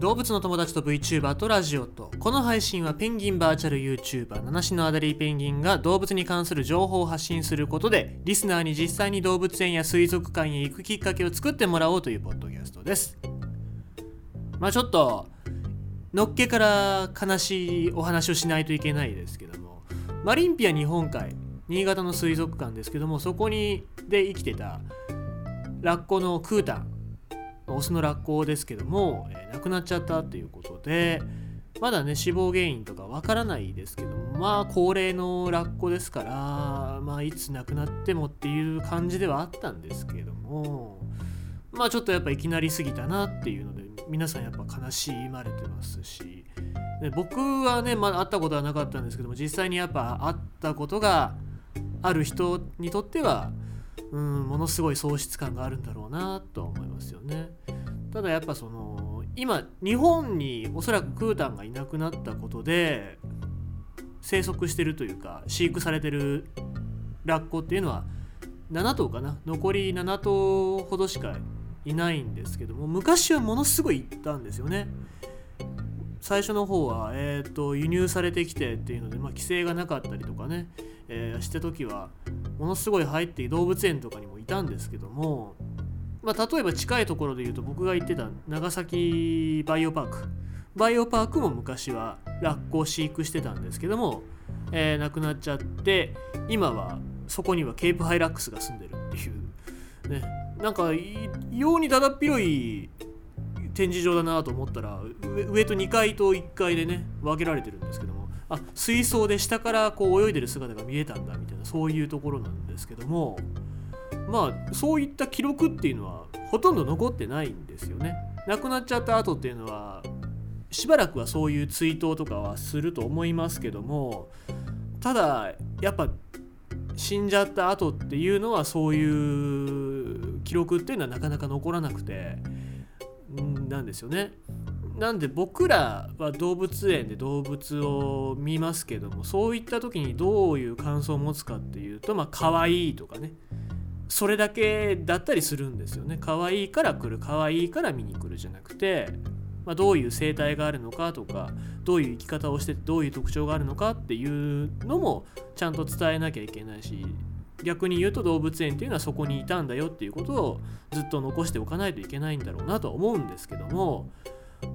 動物の友達と VTuber とラジオと。この配信はペンギンバーチャル YouTuber 七種のアダリーペンギンが動物に関する情報を発信することでリスナーに実際に動物園や水族館へ行くきっかけを作ってもらおうというポッドキャストです。まあちょっとのっけから悲しいお話をしないといけないですけども。マリンピア日本海新潟の水族館ですけどもそこにで生きてたラッコのクータン。オスのラッコですけども、えー、亡くなっちゃったということでまだね死亡原因とかわからないですけどもまあ高齢のラッコですからまあいつ亡くなってもっていう感じではあったんですけどもまあちょっとやっぱいきなりすぎたなっていうので皆さんやっぱ悲しまれてますし、ね、僕はね、まあ、会ったことはなかったんですけども実際にやっぱ会ったことがある人にとってはうんものすごい喪失感があるんだろうなと思いますよね。ただやっぱその今日本におそらくクータンがいなくなったことで生息してるというか飼育されてるラッコっていうのは7頭かな？残り7頭ほどしかいないんですけども昔はものすごいいたんですよね。最初の方は、えーと、輸入されてきてっていうので、まあ、規制がなかったりとかね、えー、した時はものすごい入って動物園とかにもいたんですけども、まあ、例えば近いところで言うと僕が行ってた長崎バイオパーク。バイオパークも昔はラッコを飼育してたんですけども、えー、亡くなっちゃって今はそこにはケープハイラックスが住んでるっていう。ね。なんか異様にだだっ広い展示場だなと思ったら上と2階と1階でね分けられてるんですけど。あ水槽で下からこう泳いでる姿が見えたんだみたいなそういうところなんですけどもまあそういった記録っていうのはほとんど残ってないんですよね。亡くなっちゃった後っていうのはしばらくはそういう追悼とかはすると思いますけどもただやっぱ死んじゃった後っていうのはそういう記録っていうのはなかなか残らなくてなんですよね。なんで僕らは動物園で動物を見ますけどもそういった時にどういう感想を持つかっていうとまあ可愛いとかね。それだけだったりするんですよね。可愛いから来る。可愛いから見に来るじゃなくて、まあ、どういう生態があるのかとかどういう生き方をしてどういう特徴があるのかっていうのもちゃんと伝えなきゃいけないし逆に言うと動物園っていうのはそこにいたんだよっていうことをずっと残しておかないといけないんだろうなとは思うんですけども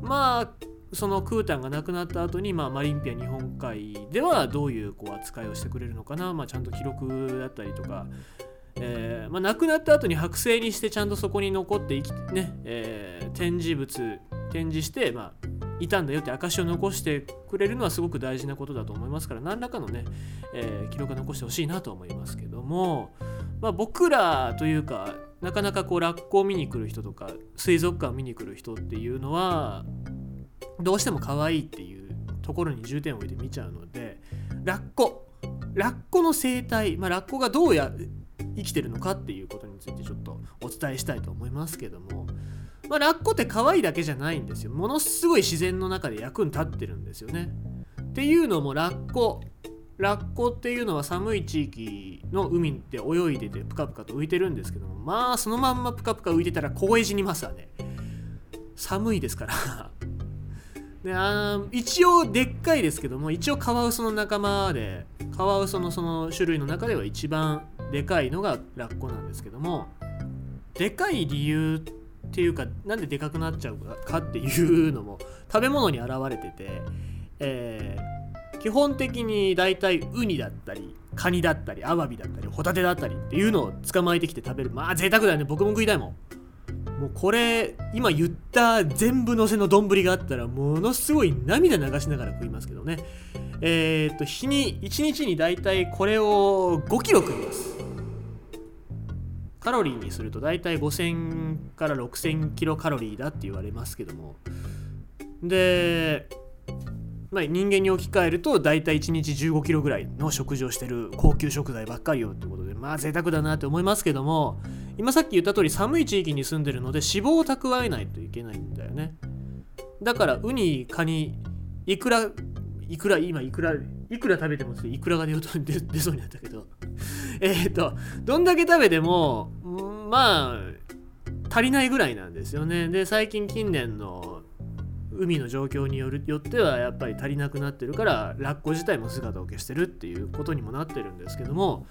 まあそのクータンが亡くなった後に、まあ、マリンピア日本海ではどういうこう扱いをしてくれるのかな、まあ、ちゃんと記録だったりとか、えーまあ、亡くなった後に剥製にしてちゃんとそこに残って生きね、えー、展示物展示して、まあ、いたんだよって証を残してくれるのはすごく大事なことだと思いますから何らかのね、えー、記録が残してほしいなと思いますけども、まあ、僕らというかなかなかこうラッコを見に来る人とか水族館を見に来る人っていうのはどうしても可愛いっていうところに重点を置いて見ちゃうのでラッコラッコの生態、まあ、ラッコがどうや生きてるのかっていうことについてちょっとお伝えしたいと思いますけどもまあ、ラッコって可愛いだけじゃないんですよ。ものすごい自然の中で役に立ってるんですよね。っていうのもラッコ。ラッコっていうのは寒い地域の海で泳いでてプカプカと浮いてるんですけどもまあそのまんまプカプカ浮いてたら凍え死にますわね。寒いですから。であ一応でっかいですけども一応カワウソの仲間でカワウソのその種類の中では一番でかいのがラッコなんですけどもでかい理由っていうかなんででかくなっちゃうかっていうのも食べ物に現れてて、えー、基本的に大体ウニだったりカニだったりアワビだったりホタテだったりっていうのを捕まえてきて食べる。まあ贅沢だよね。僕も食いたいもん。もうこれ今言った全部のせの丼があったらものすごい涙流しながら食いますけどね。えー、っと日に1日に大体これを5キロ食います。カロリーにすると大体5000から6000キロカロリーだって言われますけども。で、まあ、人間に置き換えると大体1日15キロぐらいの食事をしてる高級食材ばっかりよってことでまあ贅沢だなって思いますけども今さっき言った通り寒い地域に住んでるので脂肪を蓄えないといけないんだよね。だからウニカニいくらいくら今いくらいくら食べてもいくらが出出出そうになったけど。えっとどんだけ食べてもまあ足りないぐらいなんですよね。で最近近年の海の状況によるよってはやっぱり足りなくなってるからラッコ自体も姿を消してるっていうことにもなってるんですけども、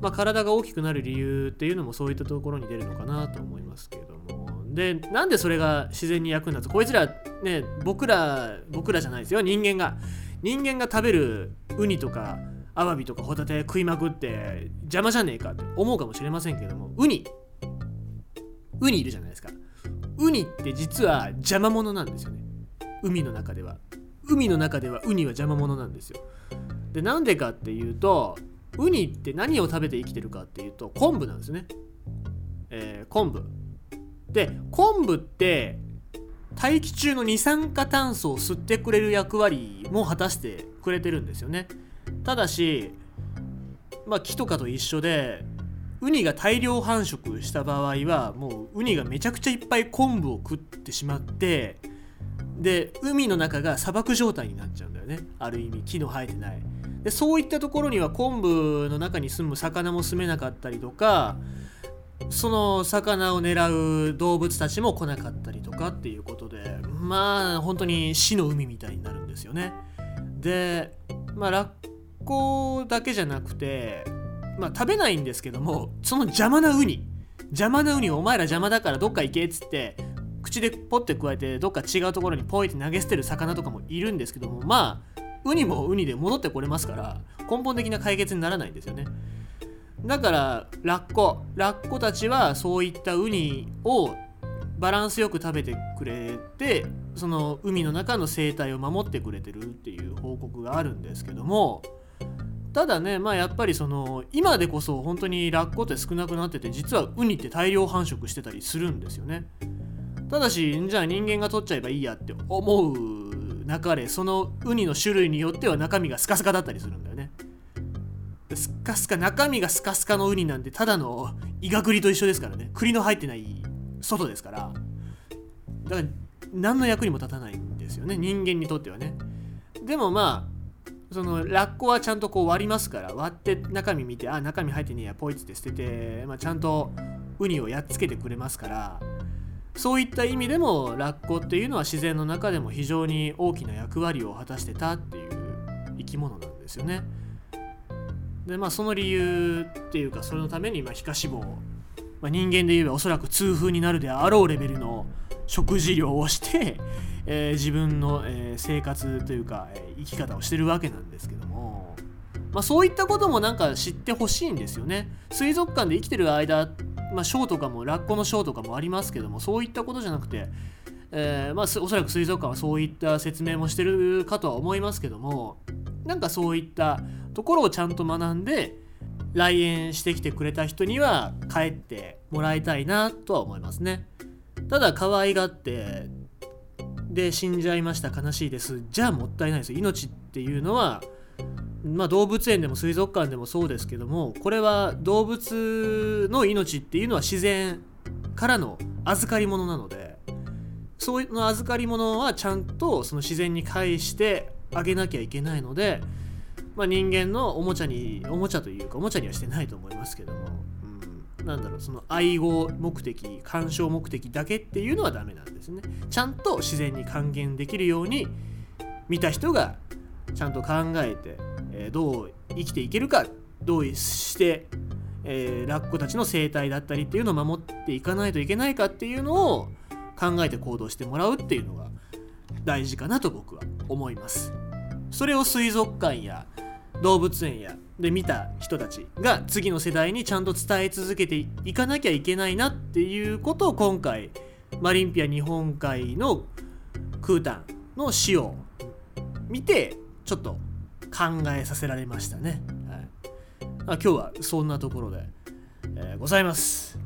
まあ、体が大きくなる理由っていうのもそういったところに出るのかなと思いますけども。でなんでそれが自然に役に立つ？こいつらね僕ら僕らじゃないですよ人間が。人間が食べるウニとかアワビとかホタテ食いまくって邪魔じゃねえかって思うかもしれませんけどもウニ。ウニいるじゃないですか。ウニって実は邪魔者なんですよね。海の中では。海の中ではウニは邪魔者なんですよ。でなんでかっていうとウニって何を食べて生きてるかっていうと昆布なんですね、えー、昆布。で昆布って大気中の二酸化炭素を吸ってくれる役割も果たしてくれてるんですよね。ただしまあ木とかと一緒でウニが大量繁殖した場合はもうウニがめちゃくちゃいっぱい昆布を食ってしまってで海の中が砂漠状態になっちゃうんだよね。ある意味木の生えてない。でそういったところには昆布の中に住む魚も住めなかったりとかその魚を狙う動物たちも来なかったりとかっていうことでまあ本当に死の海みたいになるんですよね。でまあラッコだけじゃなくてまあ食べないんですけどもその邪魔なウニ。邪魔なウニお前ら邪魔だからどっか行けっつって口でポッて加えてどっか違うところにポイって投げ捨てる魚とかもいるんですけどもまあウニもウニで戻ってこれますから根本的な解決にならないんですよね。だからラッコラッコたちはそういったウニをバランスよく食べてくれてその海の中の生態を守ってくれてるっていう報告があるんですけどもただねまあやっぱりその今でこそ本当にラッコって少なくなってて実はウニって大量繁殖してたりするんですよね。ただしじゃあ人間が取っちゃえばいいやって思う中でそのウニの種類によっては中身がスカスカだったりするんだよね。スカスカ中身がスカスカのウニなんてただのイガ栗と一緒ですからね。栗の入ってない外ですから。だから何の役にも立たないんですよね。人間にとってはね。でもまあそのラッコはちゃんとこう割りますから割って中身見てあ中身入ってねえやポイって捨てて、まあ、ちゃんとウニをやっつけてくれますからそういった意味でもラッコっていうのは自然の中でも非常に大きな役割を果たしてたっていう生き物なんですよね。でまあその理由っていうかそれのためにまあ皮下脂肪、まあ、人間で言えばおそらく痛風になるであろうレベルの食事量をして、えー、自分の、えー、生活というか、えー、生き方をしてるわけなんですけども、まあ、そういったこともなんか知ってほしいんですよね。水族館で生きてる間まあ、ショーとかもラッコのショーとかもありますけどもそういったことじゃなくて、えー、まあ、おそらく水族館はそういった説明もしてるかとは思いますけどもなんかそういったところをちゃんと学んで来園してきてくれた人には帰ってもらいたいなとは思いますね。ただ可愛がってで死んじゃいました悲しいです。じゃあもったいないです。命っていうのはまあ、動物園でも水族館でもそうですけどもこれは動物の命っていうのは自然からの預かり物なのでそういうの預かり物はちゃんとその自然に返してあげなきゃいけないので、まあ、人間のおもちゃにおもちゃというかおもちゃにはしてないと思いますけども、うん、なんだろうその愛護目的鑑賞目的だけっていうのはダメなんですね。ちゃんと自然に還元できるように見た人がちゃんと考えてえどう生きていけるかどうして、えー、ラッコたちの生態だったりっていうのを守っていかないといけないかっていうのを考えて行動してもらうっていうのが大事かなと僕は思います。それを水族館や動物園やで見た人たちが次の世代にちゃんと伝え続けていかなきゃいけないなっていうことを今回マリンピア日本海のクータンの死を見てちょっと考えさせられましたね。はい、あ今日はそんなところで、えー、ございます。